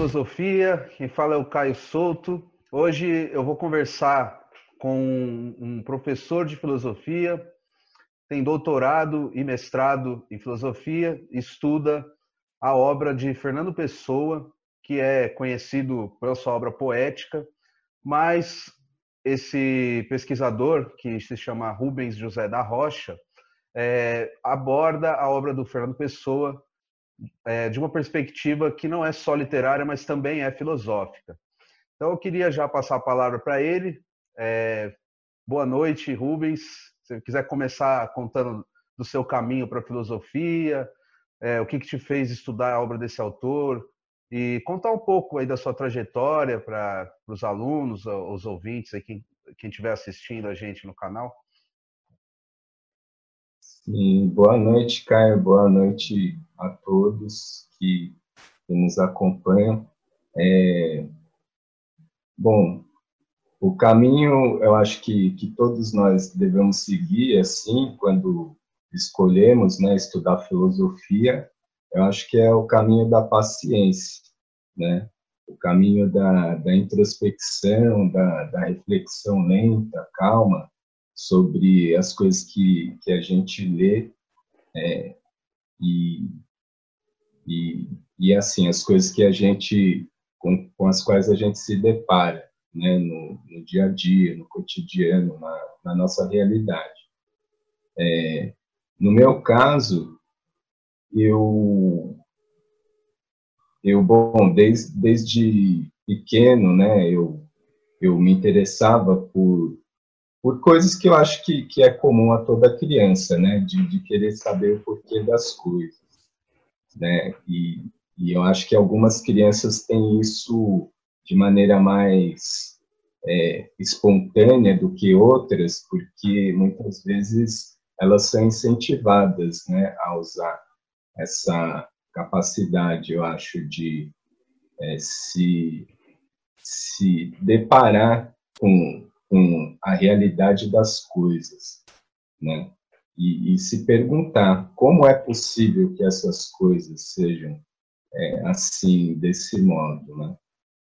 Filosofia, quem fala é o Caio Souto. Hoje eu vou conversar com um professor de filosofia, tem doutorado e mestrado em filosofia, estuda a obra de Fernando Pessoa, que é conhecido pela sua obra poética, mas esse pesquisador, que se chama Rubens José da Rocha, é, aborda a obra do Fernando Pessoa é, de uma perspectiva que não é só literária, mas também é filosófica. Então, eu queria já passar a palavra para ele. É, boa noite, Rubens. Se você quiser começar contando do seu caminho para a filosofia, é, o que, que te fez estudar a obra desse autor, e contar um pouco aí da sua trajetória para os alunos, os ouvintes, aí, quem estiver assistindo a gente no canal. Sim, boa noite, Caio, boa noite a todos que, que nos acompanham. É, bom, o caminho, eu acho que, que todos nós devemos seguir, assim, quando escolhemos né, estudar filosofia, eu acho que é o caminho da paciência, né? o caminho da, da introspecção, da, da reflexão lenta, calma, sobre as coisas que, que a gente lê é, e, e, e, assim, as coisas que a gente, com, com as quais a gente se depara, né, no, no dia a dia, no cotidiano, na, na nossa realidade. É, no meu caso, eu, eu bom, desde, desde pequeno, né, eu, eu me interessava por, por coisas que eu acho que, que é comum a toda criança, né, de, de querer saber o porquê das coisas, né, e, e eu acho que algumas crianças têm isso de maneira mais é, espontânea do que outras, porque muitas vezes elas são incentivadas, né, a usar essa capacidade, eu acho, de é, se, se deparar com, com a realidade das coisas, né? E, e, se perguntar como é possível que essas coisas sejam é, assim, desse modo, né?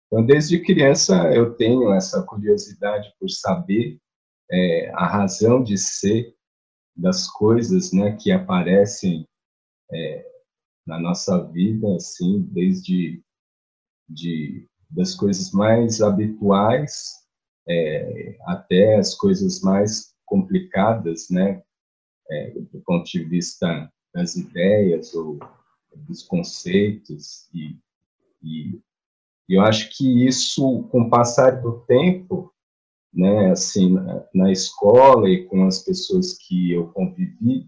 Então, desde criança, eu tenho essa curiosidade por saber é, a razão de ser das coisas né, que aparecem é, na nossa vida, assim, desde de, das coisas mais habituais é, até as coisas mais complicadas, né, é, do ponto de vista das ideias ou dos conceitos e, e eu acho que isso, com o passar do tempo, né, assim, na, na escola e com as pessoas que eu convivi,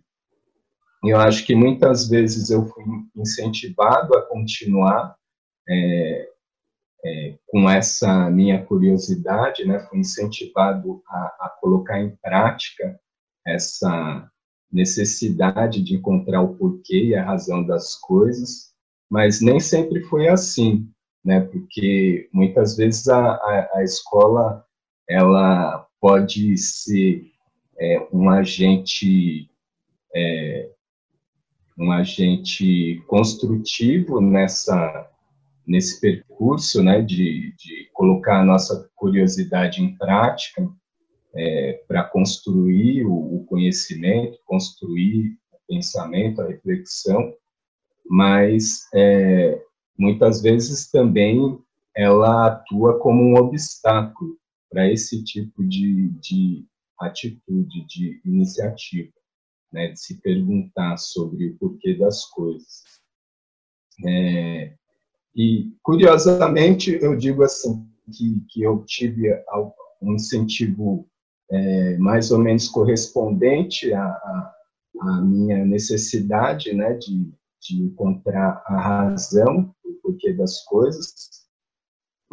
eu acho que muitas vezes eu fui incentivado a continuar é, é, com essa minha curiosidade, né? Fui incentivado a, a, colocar em prática essa necessidade de encontrar o porquê e a razão das coisas, mas nem sempre foi assim, né? Porque muitas vezes a, a, a escola ela pode ser é, um agente é, um agente construtivo nessa nesse percurso, né, de, de colocar a nossa curiosidade em prática é, para construir o, o, conhecimento, construir o pensamento, a reflexão, mas é, muitas vezes também ela atua como um obstáculo para esse tipo de, de atitude, de iniciativa né, de se perguntar sobre o porquê das coisas. É, e, curiosamente, eu digo assim, que, que eu tive um incentivo é, mais ou menos correspondente à, à, minha necessidade né, de, de encontrar a razão, o porquê das coisas,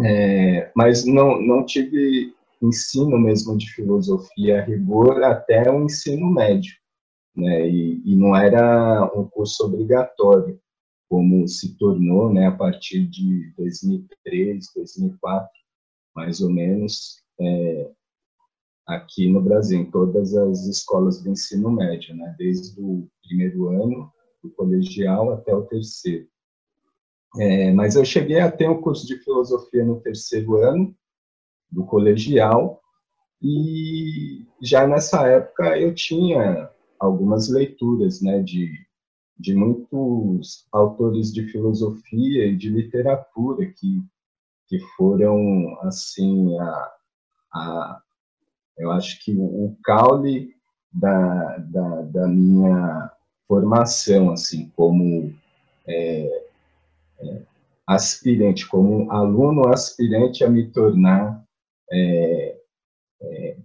é, mas não, não tive ensino mesmo de filosofia a rigor até o ensino médio né, e, e, não era um curso obrigatório, como se tornou né, a partir de 2003, 2004, mais ou menos, é, aqui no Brasil, em todas as escolas do ensino médio, né, desde o primeiro ano do colegial até o terceiro. É, mas eu cheguei a ter um curso de filosofia no terceiro ano do colegial e já nessa época eu tinha algumas leituras, né, de, de muitos autores de filosofia e de literatura que, que foram, assim, a, a, eu acho que o caule da, da, da minha formação, assim, como é, é, aspirante, como aluno aspirante a me tornar é, é,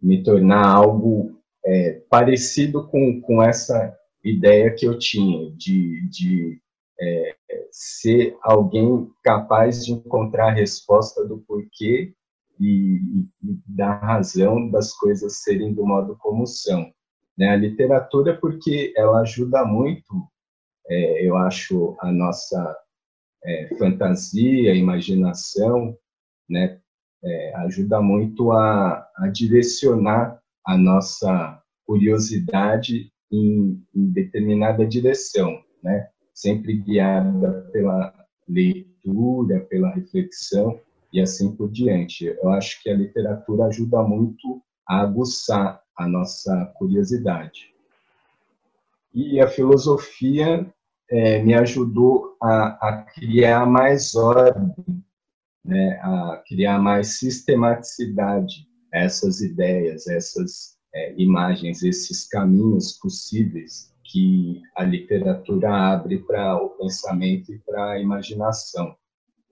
me tornar algo é, parecido com, com essa ideia que eu tinha de, de é, ser alguém capaz de encontrar a resposta do porquê e, e, da razão das coisas serem do modo como são. Né? A literatura, porque ela ajuda muito, é, eu acho, a nossa é, fantasia, imaginação, né? É, ajuda muito a, a, direcionar a nossa curiosidade em, em determinada direção, né? sempre guiada pela leitura, pela reflexão e assim por diante. Eu acho que a literatura ajuda muito a aguçar a nossa curiosidade. E a filosofia é, me ajudou a, a, criar mais ordem, né, a criar mais sistematicidade essas ideias, essas é, imagens, esses caminhos possíveis que a literatura abre para o pensamento e para a imaginação.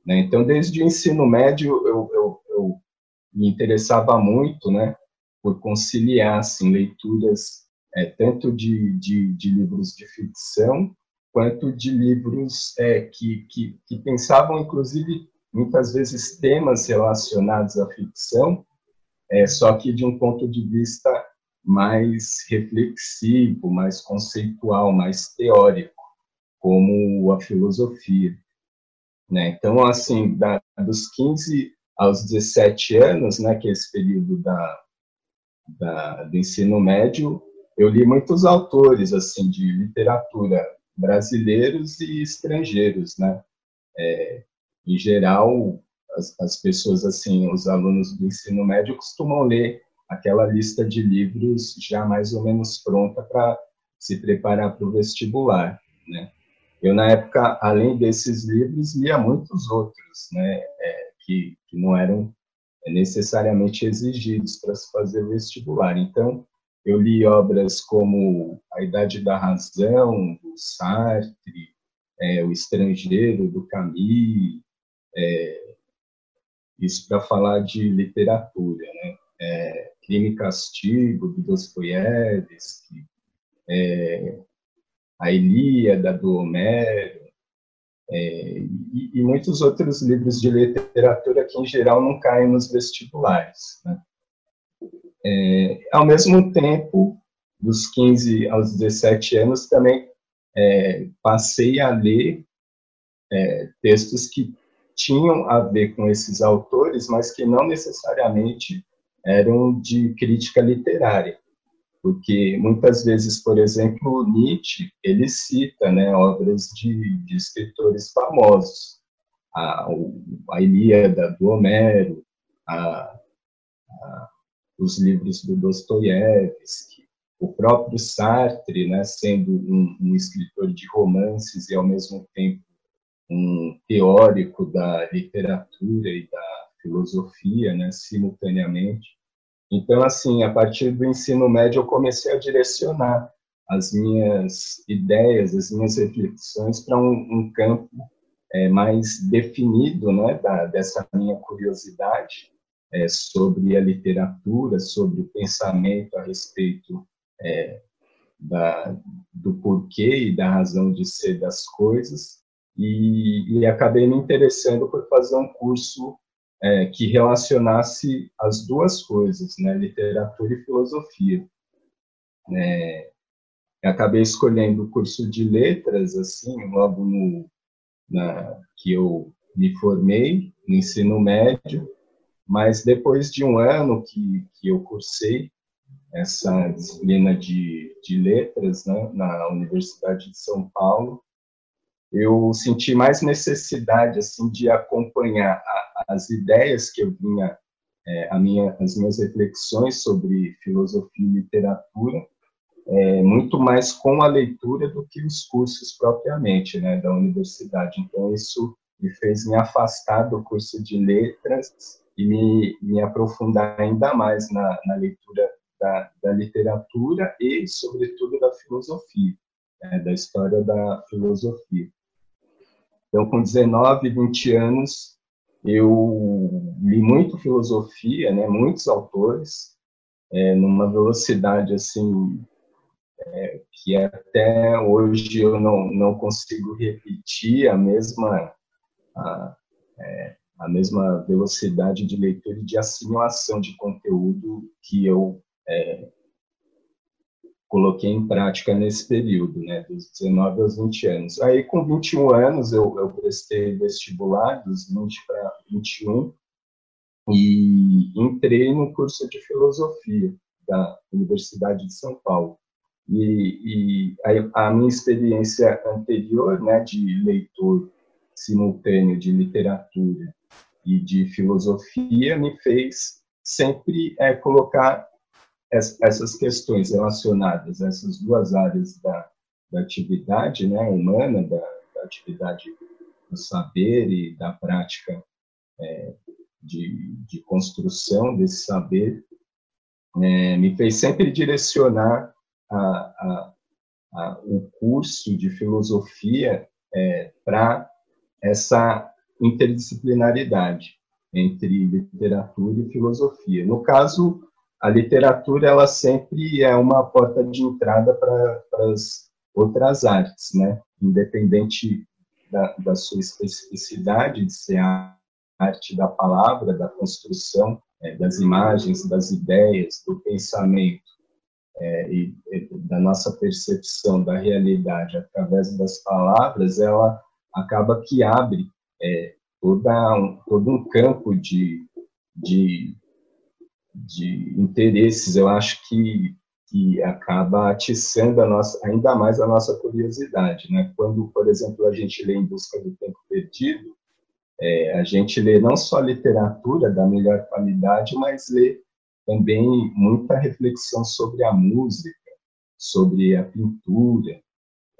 Né? Então, desde o ensino médio, eu, eu, eu me interessava muito né, por conciliar assim, leituras é, tanto de, de, de, livros de ficção quanto de livros é, que, que, que pensavam, inclusive, muitas vezes temas relacionados à ficção, é, só que de um ponto de vista mais reflexivo, mais conceitual, mais teórico, como a filosofia. Né? Então, assim, da, dos 15 aos 17 anos, né, que é esse período da, da, do ensino médio, eu li muitos autores assim de literatura brasileiros e estrangeiros, né? É, em geral, as, as pessoas assim, os alunos do ensino médio costumam ler aquela lista de livros já mais ou menos pronta para se preparar para o vestibular, né? Eu, na época, além desses livros, lia muitos outros, né, é, que, que não eram necessariamente exigidos para se fazer o vestibular. Então, eu li obras como A Idade da Razão, do Sartre, é, O Estrangeiro, do Camus, é, isso para falar de literatura, né? É, Crime e Castigo, do Dostoiévski, é, a Ilíada do Homero, é, e, e, muitos outros livros de literatura que, em geral, não caem nos vestibulares. Né? É, ao mesmo tempo, dos 15 aos 17 anos, também é, passei a ler é, textos que tinham a ver com esses autores, mas que não necessariamente eram de crítica literária porque muitas vezes, por exemplo, Nietzsche ele cita, né, obras de, de escritores famosos, a, a Ilíada do Homero, a, a, os livros do Dostoiévski, o próprio Sartre, né, sendo um, um escritor de romances e ao mesmo tempo um teórico da literatura e da filosofia, né, simultaneamente. Então, assim, a partir do ensino médio, eu comecei a direcionar as minhas ideias, as minhas reflexões para um, um, campo é, mais definido, né, da, dessa minha curiosidade é, sobre a literatura, sobre o pensamento a respeito é, da, do porquê e da razão de ser das coisas, e, e acabei me interessando por fazer um curso é, que relacionasse as duas coisas, né, literatura e filosofia. É, acabei escolhendo o curso de letras, assim, logo no, na, que eu me formei, no ensino médio, mas depois de um ano que, que eu cursei essa disciplina de, de letras né, na Universidade de São Paulo, eu senti mais necessidade assim de acompanhar a, as ideias que eu vinha, é, a minha, as minhas reflexões sobre filosofia e literatura, é, muito mais com a leitura do que os cursos propriamente, né, da universidade. Então isso me fez me afastar do curso de letras e me, me aprofundar ainda mais na, na leitura da, da, literatura e, sobretudo, da filosofia, né, da história da filosofia. Então, com 19, 20 anos, eu li muito filosofia, né, muitos autores, é, numa velocidade assim é, que até hoje eu não, não consigo repetir a mesma a, é, a mesma velocidade de leitura e de assimilação de conteúdo que eu é, coloquei em prática nesse período, né, dos 19 aos 20 anos. Aí, com 21 anos, eu, eu prestei vestibular, dos 20 para 21, e entrei no curso de filosofia da Universidade de São Paulo. E, e a, a, minha experiência anterior, né, de leitor simultâneo de literatura e de filosofia, me fez sempre é, colocar essas questões relacionadas a essas duas áreas da, da atividade né, humana, da, da, atividade do saber e da prática é, de, de, construção desse saber, é, me fez sempre direcionar a, a, a, o curso de filosofia é, para essa interdisciplinaridade entre literatura e filosofia. No caso, a literatura ela sempre é uma porta de entrada para as outras artes, né? Independente da, da sua especificidade de ser a arte da palavra, da construção, é, das imagens, das ideias, do pensamento é, e, e, da nossa percepção da realidade através das palavras, ela acaba que abre é, toda um, todo um campo de, de de interesses, eu acho que, que acaba atiçando a nossa, ainda mais a nossa curiosidade. Né? Quando, por exemplo, a gente lê Em Busca do Tempo Perdido, é, a gente lê não só literatura da melhor qualidade, mas lê também muita reflexão sobre a música, sobre a pintura,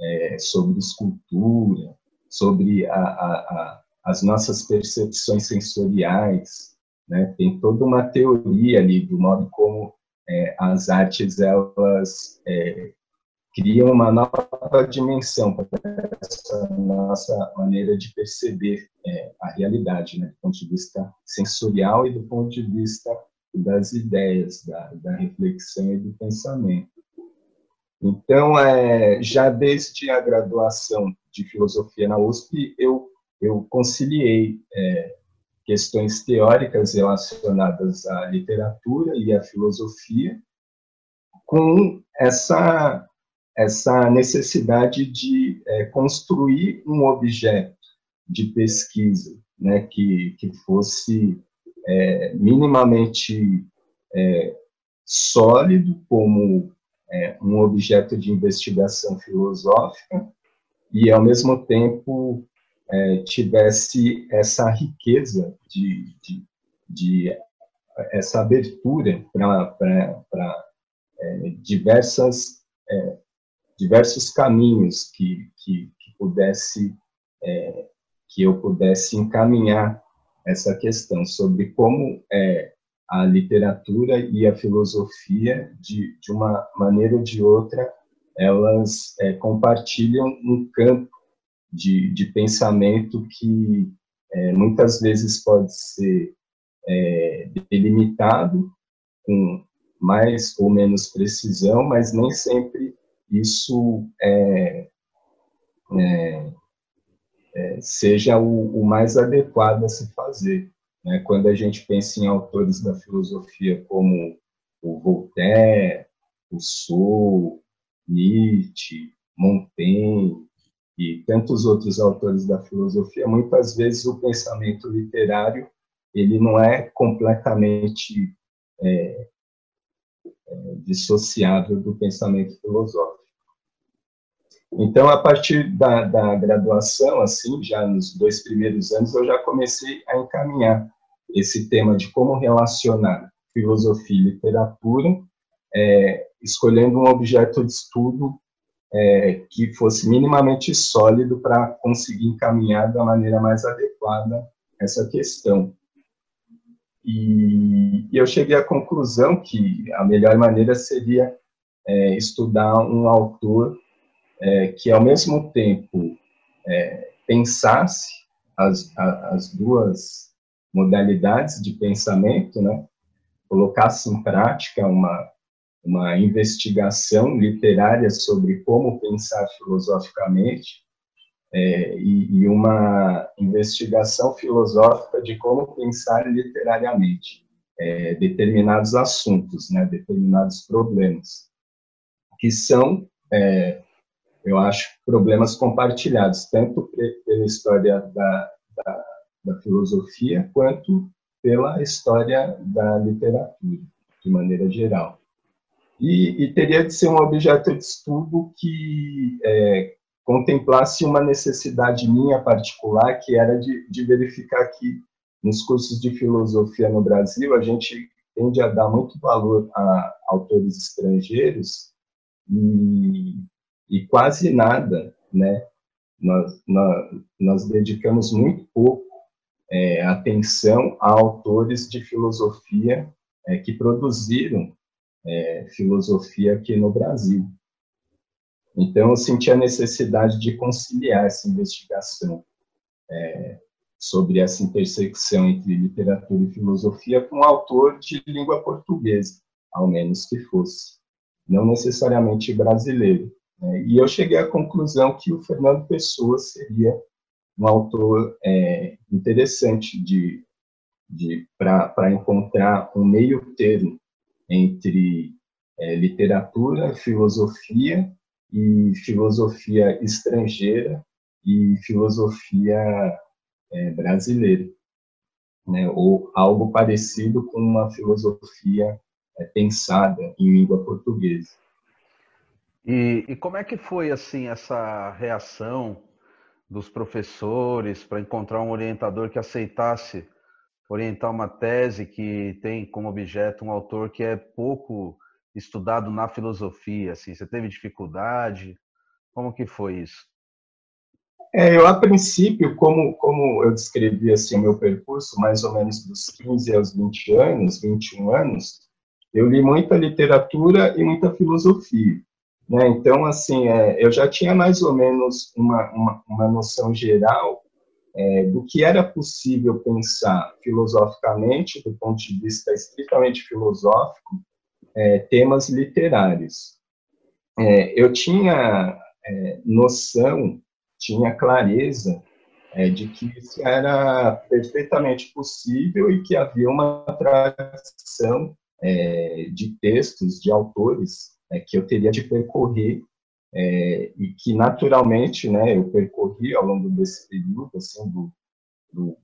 é, sobre escultura, sobre a, a, a, as nossas percepções sensoriais, né? Tem toda uma teoria ali do modo como é, as artes elas é, criam uma nova dimensão para essa nossa maneira de perceber é, a realidade, né? do ponto de vista sensorial e do ponto de vista das ideias, da, da reflexão e do pensamento. Então, é, já desde a graduação de filosofia na USP, eu, eu conciliei é, questões teóricas relacionadas à literatura e à filosofia, com essa, essa necessidade de é, construir um objeto de pesquisa né, que, que fosse é, minimamente é, sólido como é, um objeto de investigação filosófica e, ao mesmo tempo, é, tivesse essa riqueza de, de, de essa abertura para é, diversas é, diversos caminhos que, que, que pudesse é, que eu pudesse encaminhar essa questão sobre como é, a literatura e a filosofia de, de uma maneira ou de outra elas é, compartilham um campo de, de pensamento que é, muitas vezes pode ser é, delimitado com mais ou menos precisão, mas nem sempre isso é, é, é seja o, o, mais adequado a se fazer. Né? Quando a gente pensa em autores da filosofia como o Voltaire, o Rousseau, Nietzsche, Montaigne, e tantos outros autores da filosofia, muitas vezes o pensamento literário ele não é completamente é, é, dissociável do pensamento filosófico. Então, a partir da, da, graduação, assim, já nos dois primeiros anos, eu já comecei a encaminhar esse tema de como relacionar filosofia e literatura, é, escolhendo um objeto de estudo é, que fosse minimamente sólido para conseguir encaminhar da maneira mais adequada essa questão. E, e eu cheguei à conclusão que a melhor maneira seria é, estudar um autor é, que, ao mesmo tempo, é, pensasse as, as duas modalidades de pensamento, né? colocasse em prática uma, uma investigação literária sobre como pensar filosoficamente é, e, e, uma investigação filosófica de como pensar literariamente é, determinados assuntos, né, determinados problemas, que são, é, eu acho, problemas compartilhados, tanto pela história da, da, da filosofia quanto pela história da literatura, de maneira geral. E, e, teria de ser um objeto de estudo que é, contemplasse uma necessidade minha particular, que era de, de, verificar que nos cursos de filosofia no Brasil a gente tende a dar muito valor a autores estrangeiros e, e quase nada, né? Nós, nós, nós dedicamos muito pouco é, atenção a autores de filosofia é, que produziram é, filosofia aqui no Brasil. Então, eu senti a necessidade de conciliar essa investigação é, sobre essa intersecção entre literatura e filosofia com um autor de língua portuguesa, ao menos que fosse, não necessariamente brasileiro. Né? E eu cheguei à conclusão que o Fernando Pessoa seria um autor é, interessante de, de para encontrar um meio termo entre é, literatura, filosofia e filosofia estrangeira e filosofia é, brasileira, né? ou algo parecido com uma filosofia é, pensada em língua portuguesa. E, e, como é que foi assim essa reação dos professores para encontrar um orientador que aceitasse orientar uma tese que tem como objeto um autor que é pouco estudado na filosofia? Assim, você teve dificuldade? Como que foi isso? É, eu, a princípio, como, como eu descrevi assim, o meu percurso, mais ou menos dos 15 aos 20 anos, 21 anos, eu li muita literatura e muita filosofia. Né? Então, assim, é, eu já tinha mais ou menos uma, uma, uma noção geral é, do que era possível pensar filosoficamente, do ponto de vista estritamente filosófico, é, temas literários. É, eu tinha é, noção, tinha clareza é, de que isso era perfeitamente possível e que havia uma tradição é, de textos, de autores, que eu teria de percorrer é, e que naturalmente, né, eu percorri ao longo desse período, assim, do, do,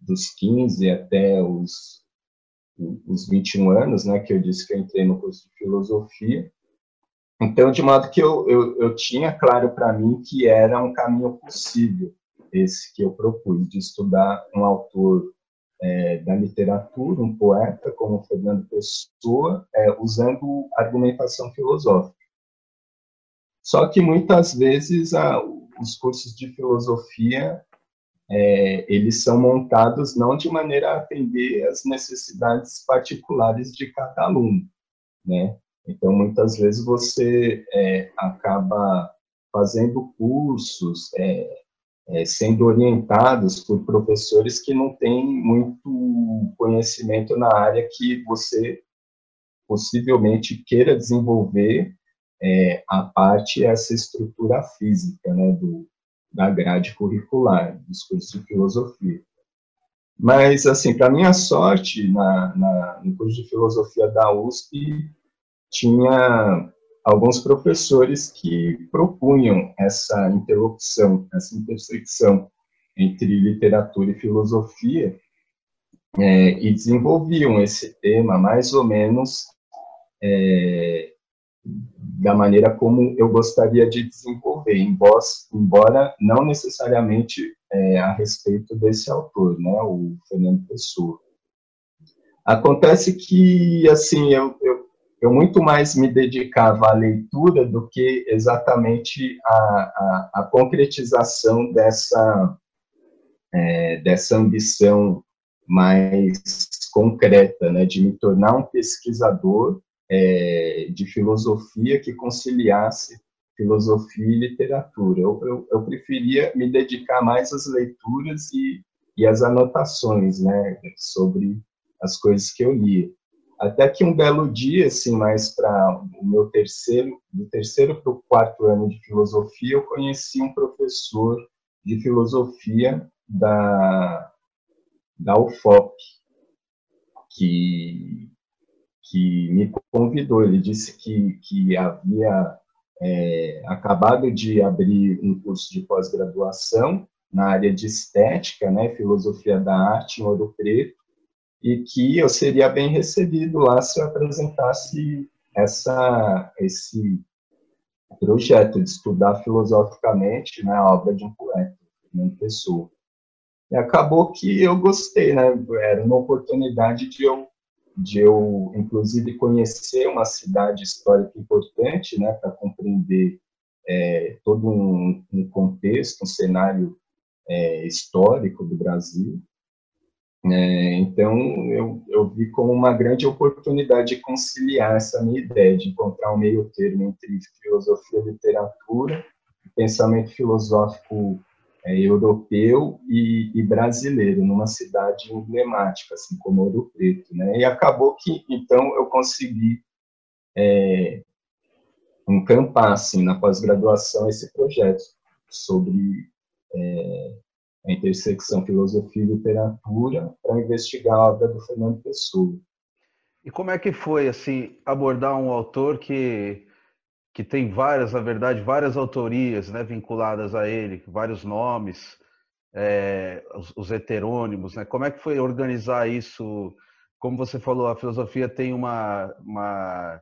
dos 15 até os, os 21 anos, né, que eu disse que eu entrei no curso de filosofia. Então, de modo que eu, eu, eu tinha claro para mim que era um caminho possível, esse que eu propus, de estudar um autor é, da literatura, um poeta como Fernando Pessoa, é, usando argumentação filosófica. Só que muitas vezes a, os cursos de filosofia é, eles são montados não de maneira a atender às necessidades particulares de cada aluno, né? Então muitas vezes você é, acaba fazendo cursos, é, é sendo orientados por professores que não têm muito conhecimento na área que você possivelmente queira desenvolver é, a parte essa estrutura física né, do, da grade curricular dos cursos de filosofia. Mas, assim, para minha sorte, na, na, no curso de filosofia da USP, tinha alguns professores que propunham essa interlocução, essa intersecção entre literatura e filosofia, é, e desenvolviam esse tema mais ou menos é, da maneira como eu gostaria de desenvolver, embora, não necessariamente é, a respeito desse autor, né, o Fernando Pessoa. Acontece que, assim, eu, eu, eu muito mais me dedicava à leitura do que exatamente à, à, à concretização dessa, é, dessa ambição mais concreta, né, de me tornar um pesquisador é, de filosofia que conciliasse filosofia e literatura. Eu, eu, eu, preferia me dedicar mais às leituras e, e às anotações, né, sobre as coisas que eu lia. Até que um belo dia, assim, mais para o meu terceiro, do terceiro para o quarto ano de filosofia, eu conheci um professor de filosofia da, da UFOP, que, que me convidou. Ele disse que, que havia é, acabado de abrir um curso de pós-graduação na área de estética, né, filosofia da arte em Ouro Preto, e que eu seria bem recebido lá se eu apresentasse essa, esse projeto de estudar filosoficamente né, a obra de um poeta, uma pessoa. E acabou que eu gostei, né? Era uma oportunidade de eu, de eu inclusive, conhecer uma cidade histórica importante, né, para compreender é, todo um, um, contexto, um cenário é, histórico do Brasil. É, então, eu, eu vi como uma grande oportunidade de conciliar essa minha ideia, de encontrar um meio termo entre filosofia e literatura, pensamento filosófico é, europeu e, e, brasileiro, numa cidade emblemática, assim como Ouro Preto. Né? E acabou que, então, eu consegui é, encampar, assim, na pós-graduação, esse projeto sobre é, a intersecção filosofia e literatura para investigar a obra do Fernando Pessoa. E como é que foi assim abordar um autor que que tem várias, na verdade, várias autorias, né, vinculadas a ele, vários nomes, é, os, os, heterônimos, né? Como é que foi organizar isso? Como você falou, a filosofia tem uma, uma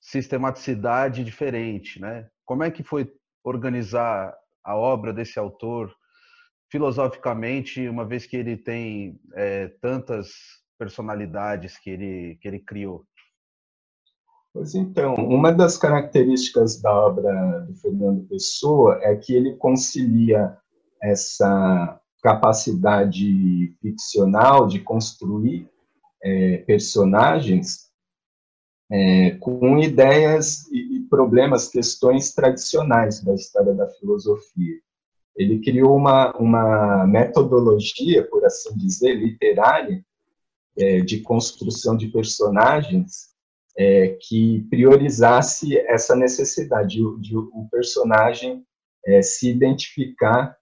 sistematicidade diferente, né? Como é que foi organizar a obra desse autor filosoficamente, uma vez que ele tem é, tantas personalidades que ele, que ele criou? Pois então, uma das características da obra do Fernando Pessoa é que ele concilia essa capacidade ficcional de construir é, personagens é, com ideias e problemas, questões tradicionais da história da filosofia. Ele criou uma, uma metodologia, por assim dizer, literária, é, de construção de personagens é, que priorizasse essa necessidade de, o personagem é, se identificar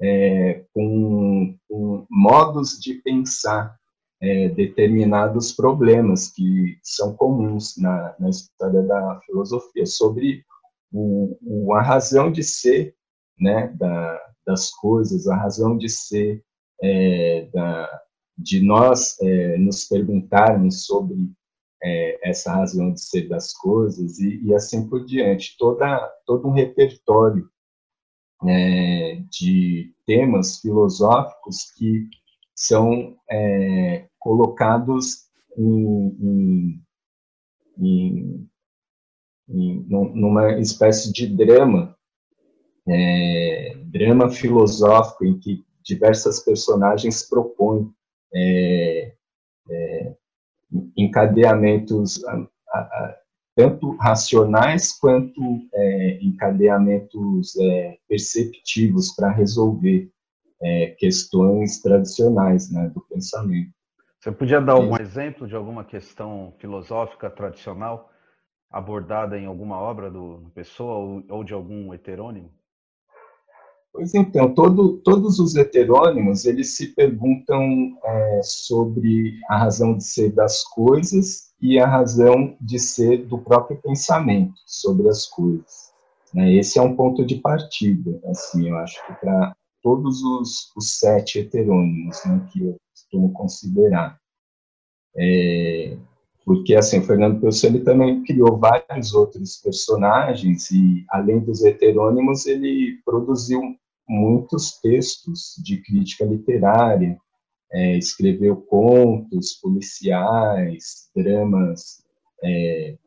é, com, com, modos de pensar é, determinados problemas que são comuns na, na história da filosofia, sobre o, o, a razão de ser né, da, das coisas, a razão de ser é, da, de nós é, nos perguntarmos sobre é, essa razão de ser das coisas e, e assim por diante. Toda, todo um repertório é, de temas filosóficos que são é, colocados em, em, em, em, numa espécie de drama é, drama filosófico em que diversas personagens propõem é, é, encadeamentos a, a, a, tanto racionais quanto é, encadeamentos é, perceptivos para resolver é, questões tradicionais né, do pensamento. Você podia dar algum exemplo de alguma questão filosófica tradicional abordada em alguma obra do Pessoa ou, ou de algum heterônimo? Pois então, todo, todos os heterônimos, eles se perguntam é, sobre a razão de ser das coisas e a razão de ser do próprio pensamento sobre as coisas. Né? Esse é um ponto de partida, assim, eu acho que para todos os, os, sete heterônimos né, que eu costumo considerar. É, porque assim, o Fernando Pessoa ele também criou vários outros personagens e além dos heterônimos ele produziu muitos textos de crítica literária, é, escreveu contos policiais, dramas, é,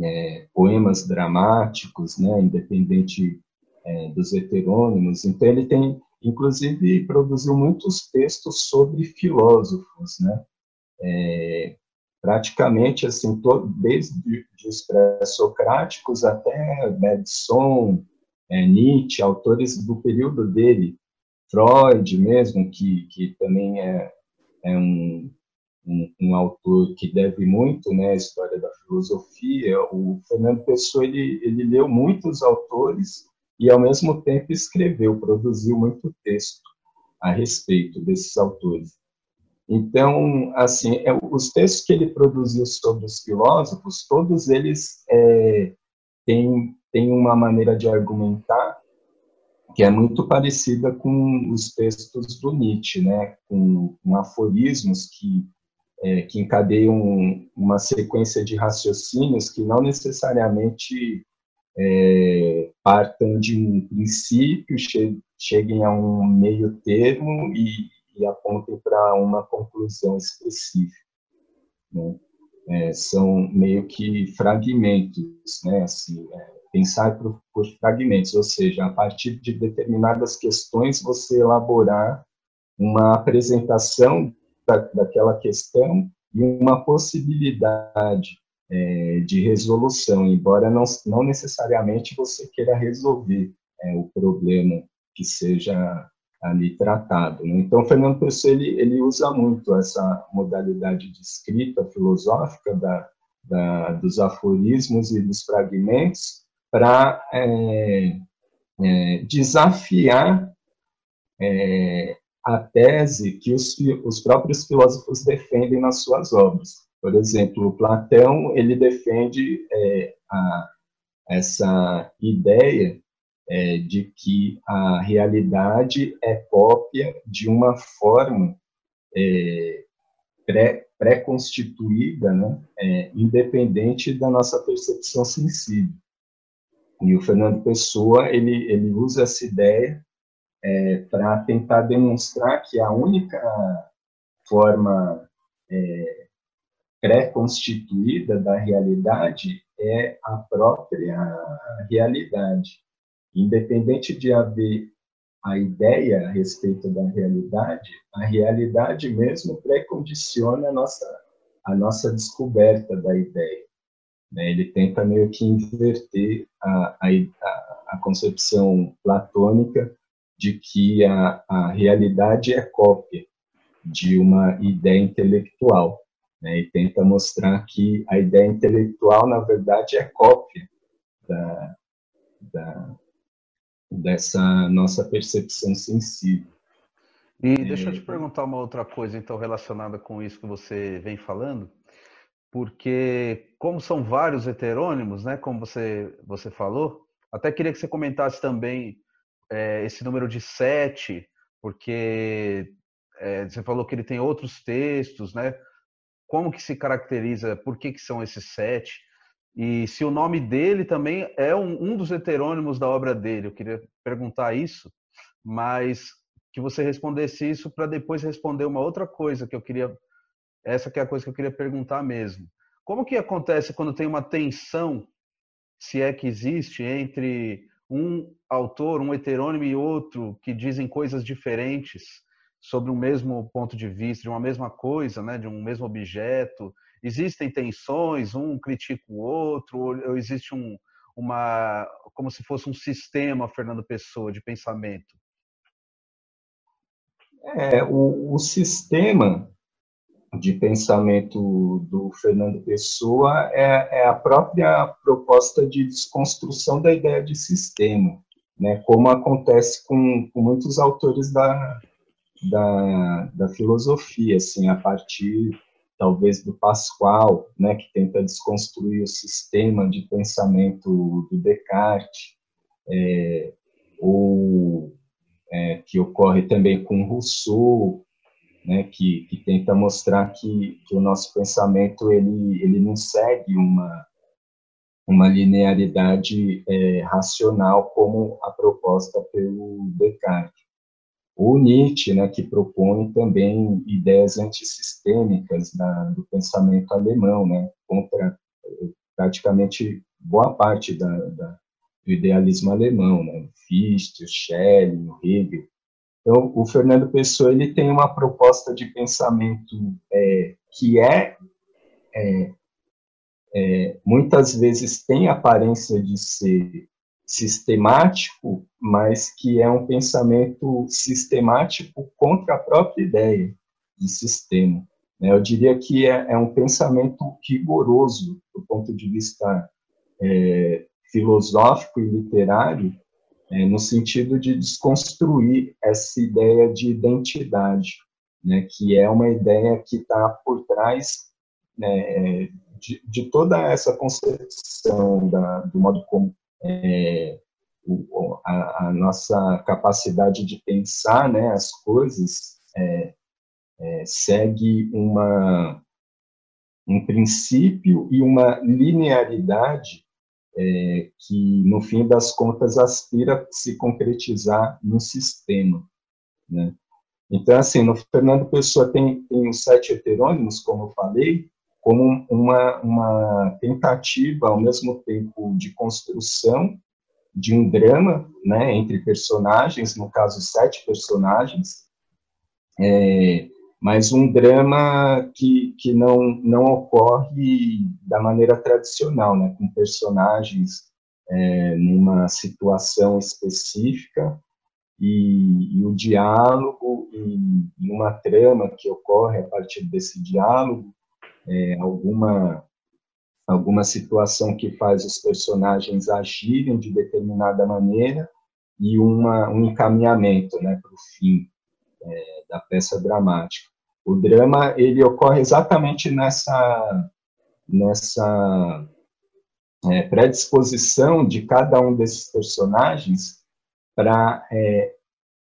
é, poemas dramáticos, né, independente é, dos heterônimos. Então ele tem, inclusive, produziu muitos textos sobre filósofos, né, é, praticamente assim, todo, desde os pré-socráticos até Bergson, é, Nietzsche, autores do período dele, Freud mesmo, que, que também é, é um, um, um, autor que deve muito né, à história da filosofia, o Fernando Pessoa ele, ele leu muitos autores e, ao mesmo tempo, escreveu, produziu muito texto a respeito desses autores. Então, assim, é, os textos que ele produziu sobre os filósofos, todos eles é, têm, têm uma maneira de argumentar que é muito parecida com os textos do Nietzsche, né? com, com aforismos que, é, que encadeiam uma sequência de raciocínios que não necessariamente é, partam de um princípio, che cheguem a um meio termo e, e apontem para uma conclusão específica. Né? É, são meio que fragmentos, né? Assim, é, pensar por, por, fragmentos, ou seja, a partir de determinadas questões você elaborar uma apresentação da, daquela questão e uma possibilidade é, de resolução, embora não, não necessariamente você queira resolver é, o problema que seja ali tratado. Né? Então, Fernando Pessoa ele, ele usa muito essa modalidade de escrita filosófica da, da, dos aforismos e dos fragmentos para é, é, desafiar é, a tese que os, os próprios filósofos defendem nas suas obras. Por exemplo, Platão ele defende é, a, essa ideia é, de que a realidade é cópia de uma forma é, pré, pré-constituída, né, é, independente da nossa percepção sensível. E o Fernando Pessoa ele, ele usa essa ideia é, para tentar demonstrar que a única forma é, pré-constituída da realidade é a própria realidade. Independente de haver a ideia a respeito da realidade, a realidade mesmo pré-condiciona a nossa, a nossa descoberta da ideia. Né? Ele tenta meio que inverter a, a, a concepção platônica de que a, a realidade é cópia de uma ideia intelectual. Né? E tenta mostrar que a ideia intelectual, na verdade, é cópia da, da, dessa nossa percepção sensível. E deixa eu te é. perguntar uma outra coisa, então, relacionada com isso que você vem falando, porque como são vários heterônimos, né, como você, você falou, até queria que você comentasse também é, esse número de sete, porque é, você falou que ele tem outros textos, né? Como que se caracteriza, por que, que são esses sete? E se o nome dele também é um, um dos heterônimos da obra dele, eu queria perguntar isso, mas que você respondesse isso para depois responder uma outra coisa que eu queria, essa que é a coisa que eu queria perguntar mesmo. Como que acontece quando tem uma tensão, se é que existe, entre um autor, um heterônimo e outro que dizem coisas diferentes sobre o mesmo ponto de vista, de uma mesma coisa, né, de um mesmo objeto, existem tensões, um critica o outro, ou existe um, uma, como se fosse um sistema, Fernando Pessoa, de pensamento? É, o, o sistema de pensamento do Fernando Pessoa é, é, a própria proposta de desconstrução da ideia de sistema, né, como acontece com, com muitos autores da, da, da filosofia, assim, a partir talvez do Pascoal, né, que tenta desconstruir o sistema de pensamento do Descartes, é, ou é, que ocorre também com Rousseau, né, que, que tenta mostrar que, que o nosso pensamento ele, ele não segue uma, uma linearidade é, racional como a proposta pelo Descartes. O Nietzsche, né, que propõe também ideias antissistêmicas da, do pensamento alemão, né, contra praticamente boa parte da, da, do idealismo alemão, né, Fichte, Schelling, Hegel. Então, o Fernando Pessoa ele tem uma proposta de pensamento é, que é, é, é, muitas vezes tem aparência de ser sistemático, mas que é um pensamento sistemático contra a própria ideia de sistema. Né? Eu diria que é, é um pensamento rigoroso do ponto de vista é, filosófico e literário, é, no sentido de desconstruir essa ideia de identidade, né, que é uma ideia que está por trás né, de, de, toda essa concepção da, do modo como é, o, a, a, nossa capacidade de pensar né, as coisas é, é, segue uma, um princípio e uma linearidade é, que, no fim das contas, aspira se concretizar no sistema. Né? Então, assim, no Fernando Pessoa tem, tem os sete heterônimos, como eu falei, como uma, uma tentativa, ao mesmo tempo, de construção de um drama né, entre personagens, no caso, sete personagens, é, mas um drama que, que não, não ocorre da maneira tradicional, né, com personagens é, numa situação específica e, e o diálogo e, uma trama que ocorre a partir desse diálogo, é, alguma alguma situação que faz os personagens agirem de determinada maneira e uma, um encaminhamento né, para o fim. É, da peça dramática. O drama ele ocorre exatamente nessa nessa é, predisposição de cada um desses personagens para é,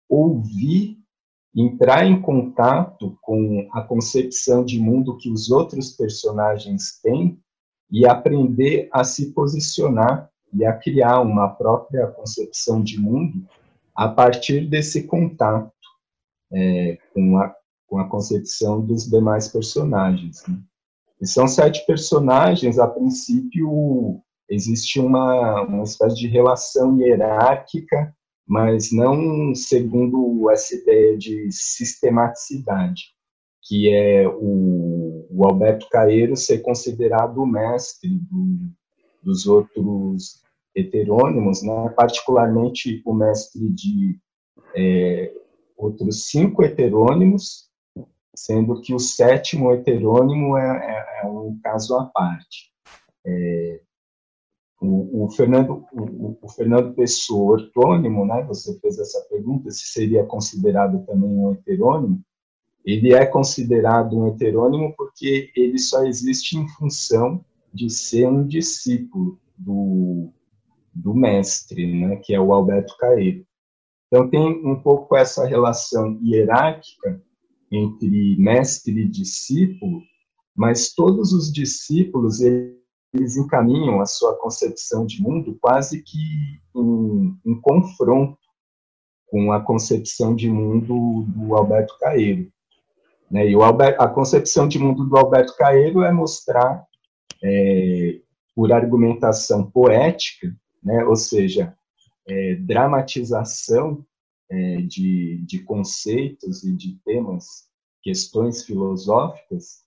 ouvir, entrar em contato com a concepção de mundo que os outros personagens têm e aprender a se posicionar e a criar uma própria concepção de mundo a partir desse contato é, com, a, com a concepção dos demais personagens. Né? E são sete personagens, a princípio existe uma, uma espécie de relação hierárquica, mas não segundo essa ideia de sistematicidade, que é o, o Alberto Caeiro ser considerado o mestre do, dos outros heterônimos, né? particularmente o mestre de é, outros cinco heterônimos, sendo que o sétimo heterônimo é, é, é um caso à parte. É, o, o, Fernando, o, o, Fernando Pessoa, ortônimo, né, você fez essa pergunta, se seria considerado também um heterônimo, ele é considerado um heterônimo porque ele só existe em função de ser um discípulo do, do mestre, né, que é o Alberto Caeiro. Então, tem um pouco essa relação hierárquica entre mestre e discípulo, mas todos os discípulos, eles encaminham a sua concepção de mundo quase que em, em confronto com a concepção de mundo do Alberto Caeiro. Né? E Albert, a concepção de mundo do Alberto Caeiro é mostrar, é, por argumentação poética, né? ou seja, é, dramatização é, de, de conceitos e de temas, questões filosóficas,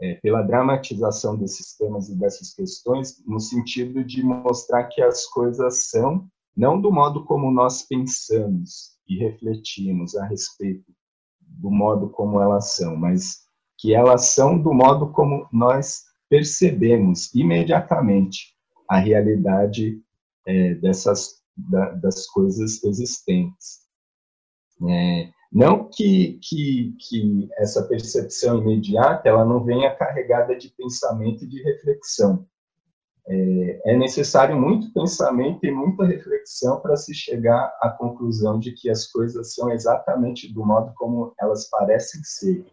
é, pela dramatização desses temas e dessas questões, no sentido de mostrar que as coisas são não do modo como nós pensamos e refletimos a respeito do modo como elas são, mas que elas são do modo como nós percebemos imediatamente a realidade é, dessas da, das coisas existentes. É, não que, que, que essa percepção imediata ela não venha carregada de pensamento e de reflexão. é, é necessário muito pensamento e muita reflexão para se chegar à conclusão de que as coisas são exatamente do modo como elas parecem ser.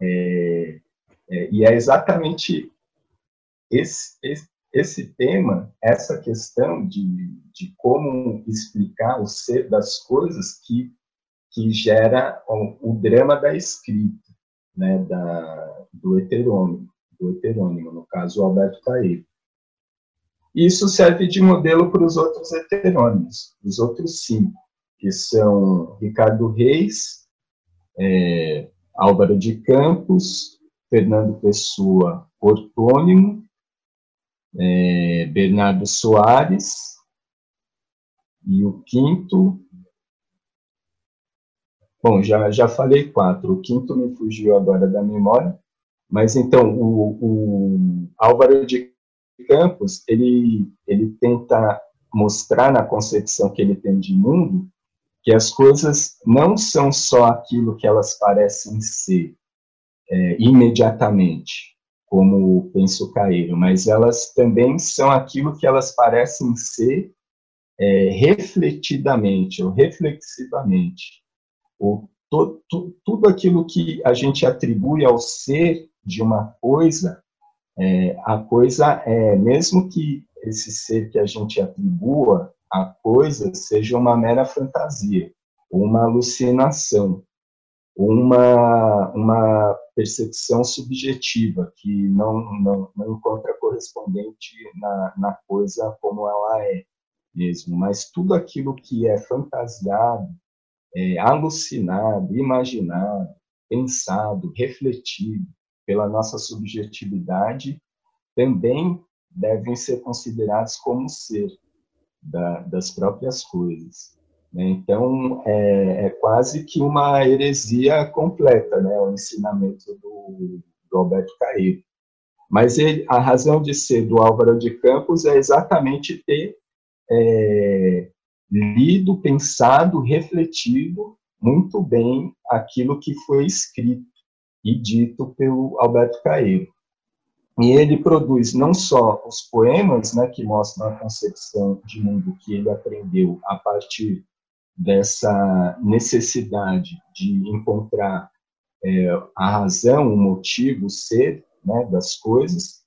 É, é, e é exatamente esse, esse, esse, tema, essa questão de, de como explicar o ser das coisas que, que gera o, o drama da escrita, né, da, do heterônimo, do heterônimo, no caso, o Alberto Caeiro. Isso serve de modelo para os outros heterônimos, os outros cinco, que são Ricardo Reis, é, Álvaro de Campos, Fernando Pessoa, ortônimo, é, Bernardo Soares, e o quinto, bom, já, já falei quatro, o quinto me fugiu agora da memória, mas então, o, o Álvaro de Campos, ele, ele tenta mostrar na concepção que ele tem de mundo que as coisas não são só aquilo que elas parecem ser é, imediatamente, como pensa o Caeiro, mas elas também são aquilo que elas parecem ser é, refletidamente ou reflexivamente. Ou to, to, tudo aquilo que a gente atribui ao ser de uma coisa é, a coisa é, mesmo que esse ser que a gente atribua à coisa seja uma mera fantasia, uma alucinação, uma, uma percepção subjetiva que não, não, não encontra correspondente na, na coisa como ela é mesmo, mas tudo aquilo que é fantasiado, é, alucinado, imaginado, pensado, refletido, pela nossa subjetividade, também devem ser considerados como ser da, das próprias coisas. Né? Então, é, é, quase que uma heresia completa, né, o ensinamento do, do Alberto Caeiro. Mas ele, a razão de ser do Álvaro de Campos é exatamente ter é, lido, pensado, refletido muito bem aquilo que foi escrito e dito pelo Alberto Caeiro. E ele produz não só os poemas, né, que mostram a concepção de mundo que ele aprendeu a partir dessa necessidade de encontrar é, a razão, o motivo, o ser né, das coisas,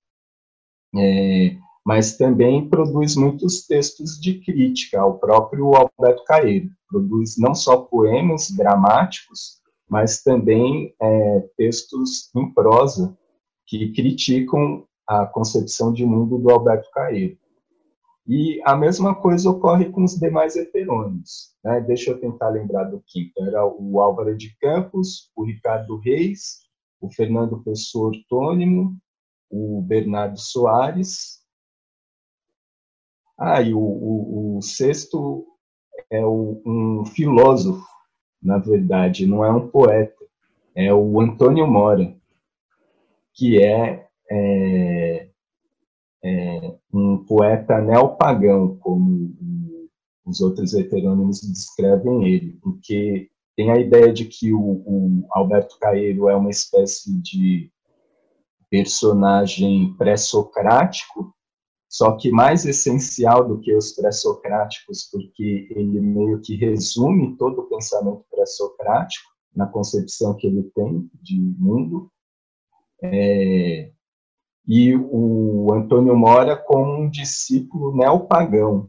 é, mas também produz muitos textos de crítica ao próprio Alberto Caeiro. Produz não só poemas dramáticos, mas também é, textos em prosa que criticam a concepção de mundo do Alberto Caeiro. E a mesma coisa ocorre com os demais heterônimos. Né? Deixa eu tentar lembrar do quinto. Era o Álvaro de Campos, o Ricardo Reis, o Fernando Pessoa Ortônimo, o Bernardo Soares. Ah, e o, o, o sexto é o, um filósofo na verdade, não é um poeta, é o Antônio Mora, que é, é, é um poeta neopagão, como os outros heterônimos descrevem ele, porque tem a ideia de que o, o Alberto Caeiro é uma espécie de personagem pré-socrático, só que mais essencial do que os pré-socráticos, porque ele meio que resume todo o pensamento pré-socrático na concepção que ele tem de mundo. É, e o Antônio Mora como um discípulo neopagão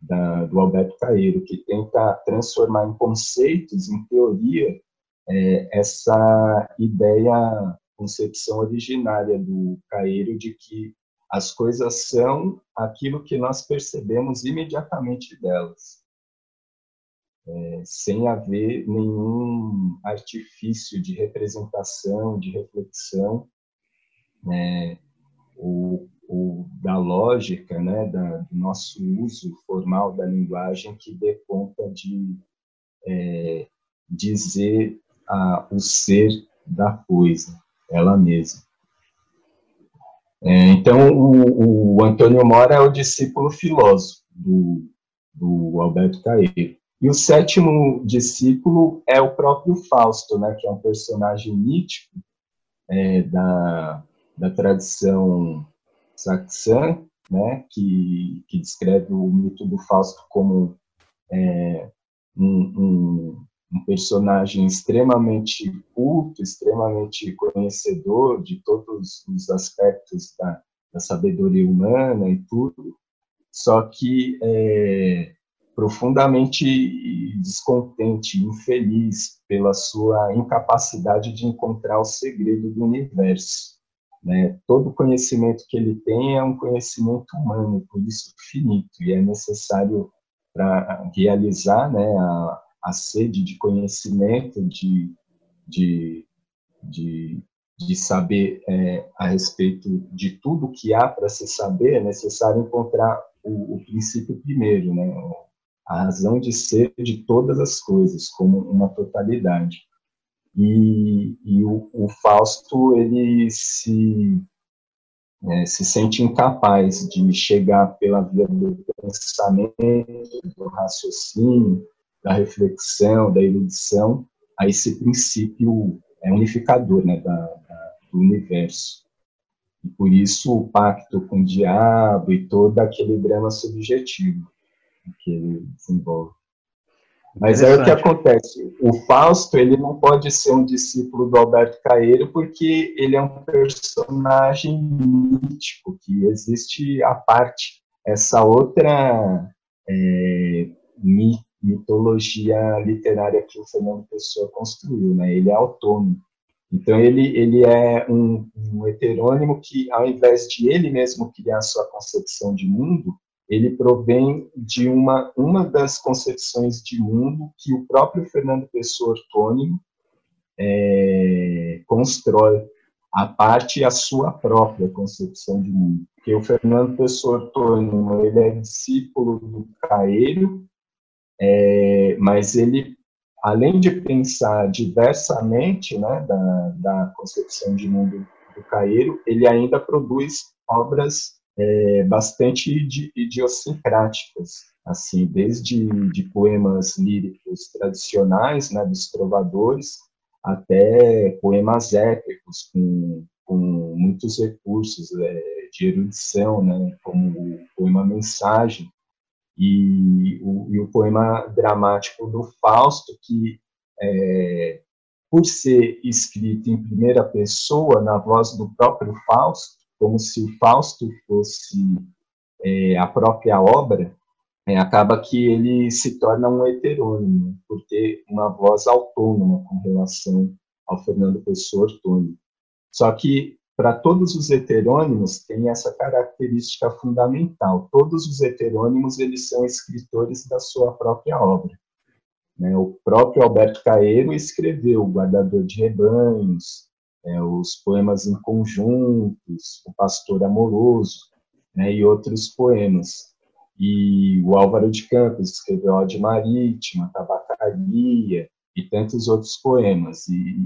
da, do Alberto Caeiro, que tenta transformar em conceitos, em teoria, é, essa ideia, concepção originária do Caeiro de que as coisas são aquilo que nós percebemos imediatamente delas, é, sem haver nenhum artifício de representação, de reflexão, é, o, da lógica, né, da, do nosso uso formal da linguagem que dê conta de é, dizer a, o ser da coisa, ela mesma. É, então, o, o, Antônio Mora é o discípulo filósofo do, do Alberto Caeiro. E o sétimo discípulo é o próprio Fausto, né, que é um personagem mítico é, da, da tradição Saxan, né, que, que descreve o mito do Fausto como é, um, um, um, personagem extremamente culto, extremamente conhecedor de todos os aspectos da, da sabedoria humana e tudo, só que é, profundamente descontente, infeliz pela sua incapacidade de encontrar o segredo do universo. Né? Todo conhecimento que ele tem é um conhecimento humano, e por isso finito, e é necessário para realizar né, a, a sede de conhecimento, de, de, de, de saber é, a respeito de tudo que há para se saber, é necessário encontrar o, o princípio primeiro, né, a razão de ser de todas as coisas, como uma totalidade. E, e o, o, Fausto, ele se, é, se sente incapaz de chegar pela via do pensamento, do raciocínio, da reflexão, da erudição, a esse princípio é, unificador né, da, da, do universo. E por isso o pacto com o diabo e todo aquele drama subjetivo que ele desenvolve. Mas é o que acontece. O Fausto ele não pode ser um discípulo do Alberto Caeiro porque ele é um personagem mítico que existe a parte essa outra é, mitologia literária que o Fernando Pessoa construiu, né? Ele é autônomo. Então ele ele é um, um heterônimo que ao invés de ele mesmo criar sua concepção de mundo, ele provém de uma, uma das concepções de mundo que o próprio Fernando Pessoa Ortônimo é, constrói, a parte a sua própria concepção de mundo. Porque o Fernando Pessoa Ortônimo, ele é discípulo do Caeiro, é, mas ele, além de pensar diversamente né, da, da concepção de mundo do Caeiro, ele ainda produz obras é, bastante idiosincráticas, assim, desde de poemas líricos tradicionais, né, dos trovadores, até poemas épicos com, com muitos recursos é, de erudição, né, como o poema Mensagem e o, e o poema dramático do Fausto, que é, por ser escrito em primeira pessoa, na voz do próprio Fausto, como se o Fausto fosse é, a própria obra, é, acaba que ele se torna um heterônimo, por ter uma voz autônoma com relação ao Fernando Pessoa Ortônimo. Só que, para todos os heterônimos, tem essa característica fundamental. Todos os heterônimos, eles são escritores da sua própria obra. Né? O próprio Alberto Caeiro escreveu O Guardador de Rebanhos, é, os poemas em conjuntos, O Pastor Amoroso, né, e outros poemas. E o Álvaro de Campos escreveu Ode Marítima, Tabacaria e tantos outros poemas. E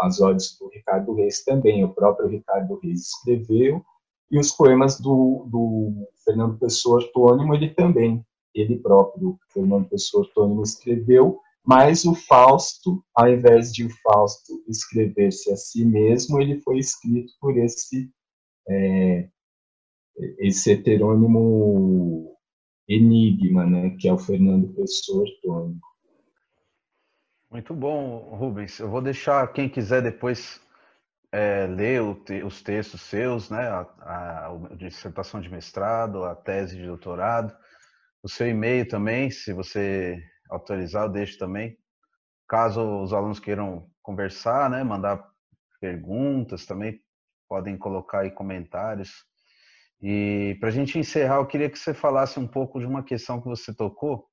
as odes do Ricardo Reis também, o próprio Ricardo Reis escreveu, e os poemas do, do Fernando Pessoa Ortônimo, ele também, ele próprio, Fernando Pessoa Ortônimo, escreveu, mas o Fausto, ao invés de o Fausto escrever-se a si mesmo, ele foi escrito por esse, é, esse heterônimo enigma, né, que é o Fernando Pessoa Ortônico. Muito bom, Rubens. Eu vou deixar quem quiser depois é, ler te, os textos seus, né, a, a, a, dissertação de mestrado, a tese de doutorado, o seu e-mail também, se você autorizar, eu deixo também. Caso os alunos queiram conversar, né, mandar perguntas também, podem colocar aí comentários. E para a gente encerrar, eu queria que você falasse um pouco de uma questão que você tocou.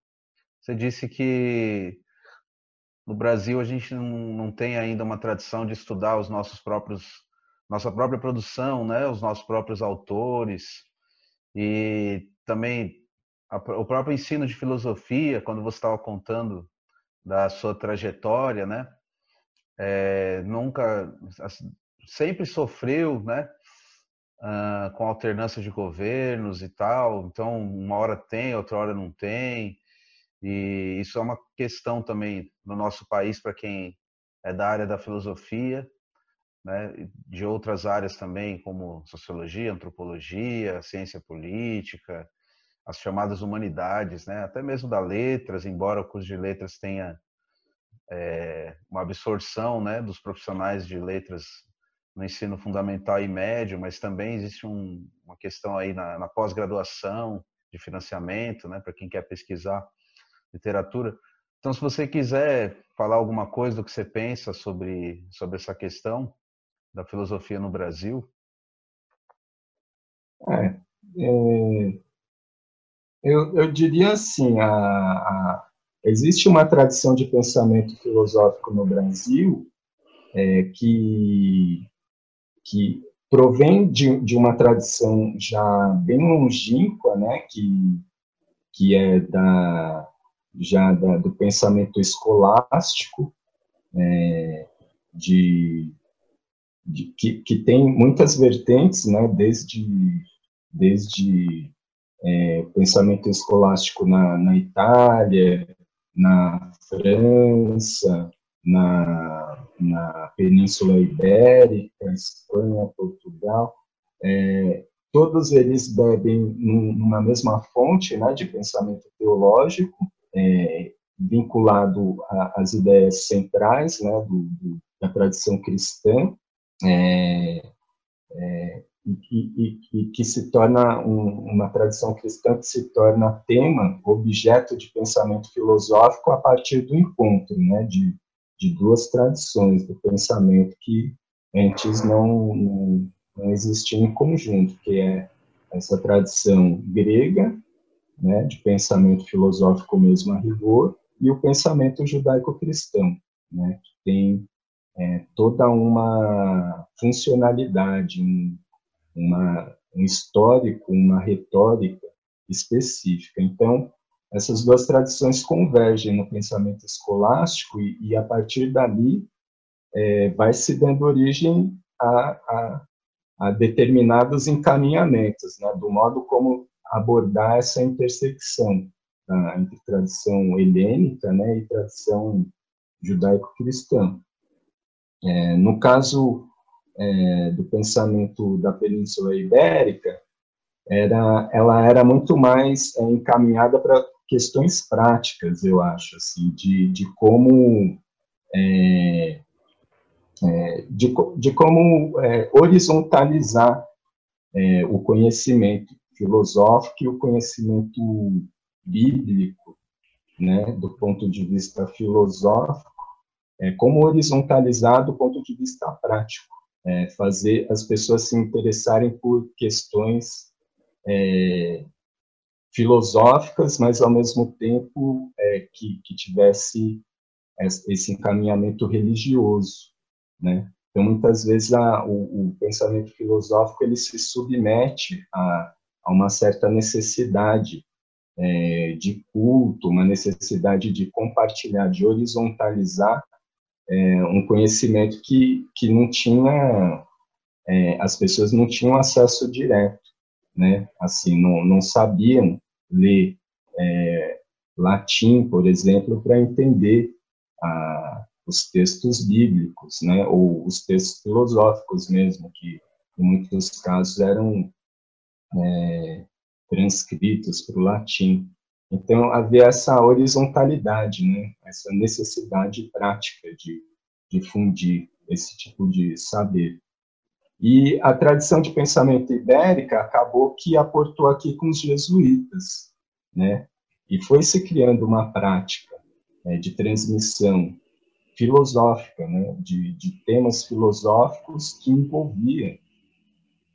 Você disse que no Brasil a gente não, não tem ainda uma tradição de estudar os nossos próprios, nossa própria produção, né, os nossos próprios autores. E também o próprio ensino de filosofia, quando você estava contando da sua trajetória, né? É, nunca, sempre sofreu, né? Uh, com alternância de governos e tal. Então, uma hora tem, outra hora não tem. E isso é uma questão também no nosso país para quem é da área da filosofia. né, de outras áreas também, como sociologia, antropologia, ciência política, as chamadas humanidades, né, até mesmo da letras, embora o curso de letras tenha é, uma absorção né, dos profissionais de letras no ensino fundamental e médio, mas também existe um, uma questão aí na, na pós-graduação de financiamento, né, para quem quer pesquisar literatura. Então, se você quiser falar alguma coisa do que você pensa sobre, sobre essa questão da filosofia no Brasil. É, é eu, eu diria assim, a, a, existe uma tradição de pensamento filosófico no Brasil é, que, que provém de, de uma tradição já bem longínqua, né, que, que é da, já da, do pensamento escolástico, é, de, de, que, que tem muitas vertentes, né, desde, desde é, pensamento escolástico na, na Itália, na França, na, na Península Ibérica, Espanha, Portugal, é, todos eles bebem numa mesma fonte né, de pensamento teológico, é, vinculado às ideias centrais né, do, do, da tradição cristã, é, é, e, e, e, que se torna um, uma tradição cristã que se torna tema, objeto de pensamento filosófico a partir do encontro né, de, de duas tradições do pensamento que antes não, não, não existiam em conjunto, que é essa tradição grega né, de pensamento filosófico mesmo a rigor, e o pensamento judaico-cristão, né, que tem é, toda uma funcionalidade, um, uma, um histórico, uma retórica específica. Então, essas duas tradições convergem no pensamento escolástico e, e a partir dali é, vai se dando origem a, a, a determinados encaminhamentos, né, do modo como abordar essa intersecção tá, entre tradição helênica né, e tradição judaico-cristã. É, no caso é, do pensamento da Península Ibérica, era, ela era muito mais é, encaminhada para questões práticas, eu acho, assim, de, de como é, é de, de como é, horizontalizar é, o conhecimento filosófico e o conhecimento bíblico, né, do ponto de vista filosófico, como horizontalizar do ponto de vista prático, é, fazer as pessoas se interessarem por questões é, filosóficas, mas ao mesmo tempo é, que, que tivesse esse encaminhamento religioso, né? Então, muitas vezes, a, o, o, pensamento filosófico ele se submete a, a uma certa necessidade é, de culto, uma necessidade de compartilhar, de horizontalizar é, um conhecimento que, que não tinha, é, as pessoas não tinham acesso direto, né? Assim, não, não sabiam ler é, latim, por exemplo, para entender a, os textos bíblicos, né? Ou os textos filosóficos mesmo, que em muitos casos eram é, transcritos para o latim. Então, havia essa horizontalidade, né? essa necessidade prática de difundir esse tipo de saber. E a tradição de pensamento ibérica acabou que aportou aqui com os jesuítas, né? E foi se criando uma prática né, de transmissão filosófica, né, de, de temas filosóficos que envolvia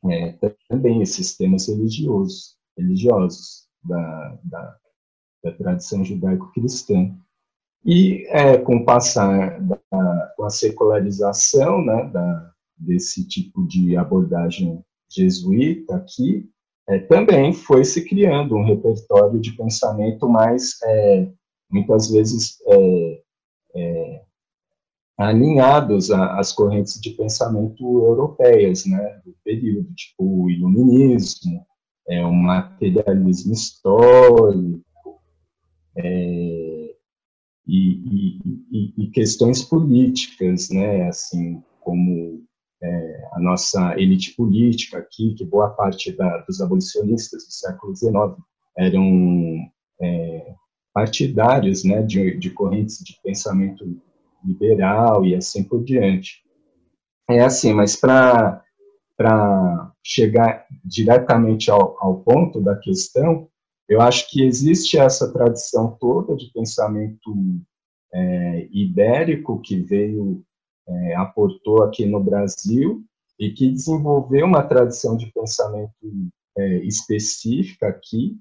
é, também esses temas religiosos, religiosos da, da, da tradição judaico-cristã. E é, com o passar da com a secularização né, da, desse tipo de abordagem jesuíta aqui, é, também foi se criando um repertório de pensamento mais, é, muitas vezes, é, é alinhados às correntes de pensamento europeias, né, do período, tipo o iluminismo, é, o materialismo histórico, é, e, e, e, questões políticas, né, assim, como é, a nossa elite política aqui, que boa parte da, dos abolicionistas do século XIX eram é, partidários né, de, de correntes de pensamento liberal e assim por diante. É assim, mas para chegar diretamente ao, ao ponto da questão, eu acho que existe essa tradição toda de pensamento é, ibérico que veio, é, aportou aqui no Brasil e que desenvolveu uma tradição de pensamento é, específica aqui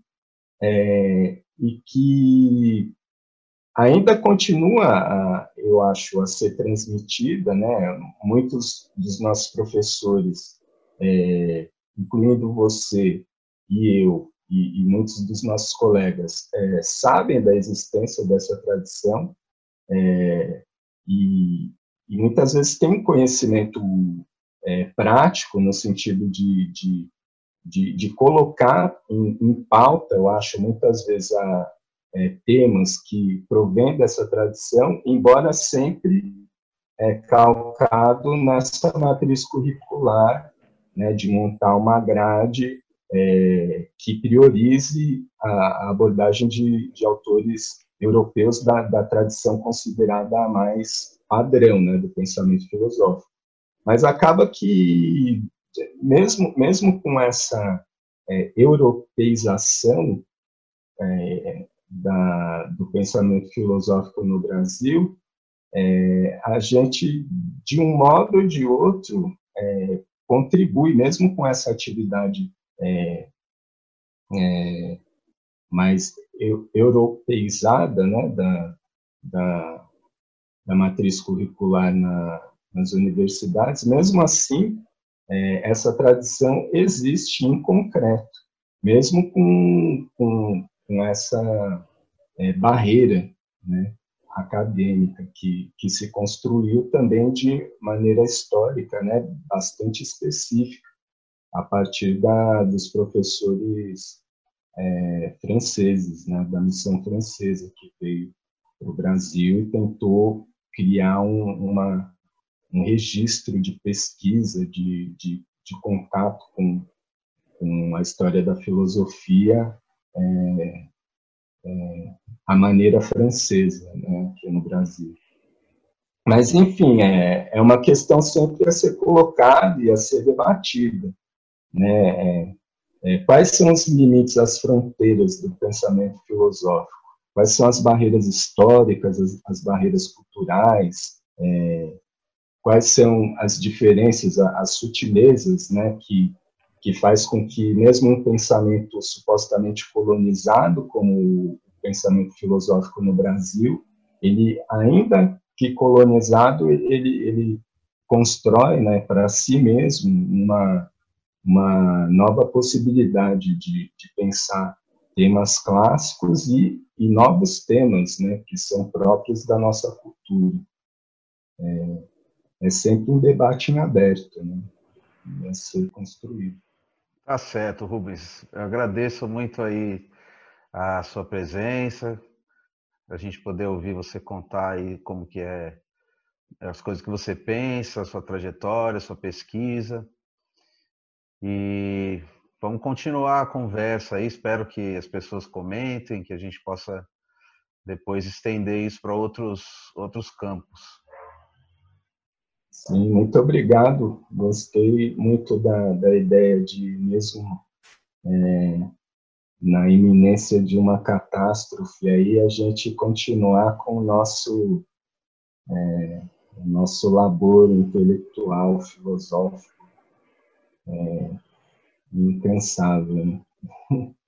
é, e que ainda continua, a, eu acho, a ser transmitida, né? Muitos dos nossos professores, é, incluindo você e eu, e, e, muitos dos nossos colegas, é, sabem da existência dessa tradição é, e, e, muitas vezes têm conhecimento é, prático no sentido de, de, de, de colocar em, em, pauta, eu acho, muitas vezes a, é, temas que provêm dessa tradição, embora sempre é, calcado nessa matriz curricular, né, de montar uma grade é, que priorize a, a abordagem de, de, autores europeus da, da, tradição considerada a mais padrão né, do pensamento filosófico. Mas acaba que, mesmo, mesmo com essa é, europeização é, da, do pensamento filosófico no Brasil, é, a gente, de um modo ou de outro, é, contribui, mesmo com essa atividade é, é mais europeizada né, da, da, da matriz curricular na, nas universidades, mesmo assim, é, essa tradição existe em concreto, mesmo com, com com essa é, barreira né, acadêmica que, que se construiu também de maneira histórica, né, bastante específica, a partir da, dos professores é, franceses, né, da missão francesa que veio para o Brasil e tentou criar um, uma, um registro de pesquisa, de, de, de contato com, com a história da filosofia é, é, a maneira francesa, né, aqui no Brasil. Mas, enfim, é, é uma questão sempre a ser colocada e a ser debatida. Né? É, é, quais são os limites, as fronteiras do pensamento filosófico? Quais são as barreiras históricas, as, as barreiras culturais? É, quais são as diferenças, as sutilezas né, que que faz com que mesmo um pensamento supostamente colonizado, como o pensamento filosófico no Brasil, ele ainda que colonizado, ele, ele constrói né, para si mesmo uma, uma nova possibilidade de, de pensar temas clássicos e, e novos temas né, que são próprios da nossa cultura. É, é sempre um debate em aberto, né, a ser construído. Tá certo, Rubens. Eu agradeço muito aí a sua presença, a gente poder ouvir você contar aí como que é as coisas que você pensa, a sua trajetória, a sua pesquisa. E vamos continuar a conversa aí. Espero que as pessoas comentem, que a gente possa depois estender isso para outros, outros campos. Sim, muito obrigado. Gostei muito da, da ideia de, mesmo é, na iminência de uma catástrofe, aí a gente continuar com o nosso, é, o nosso labor intelectual, filosófico, é, incansável. Né?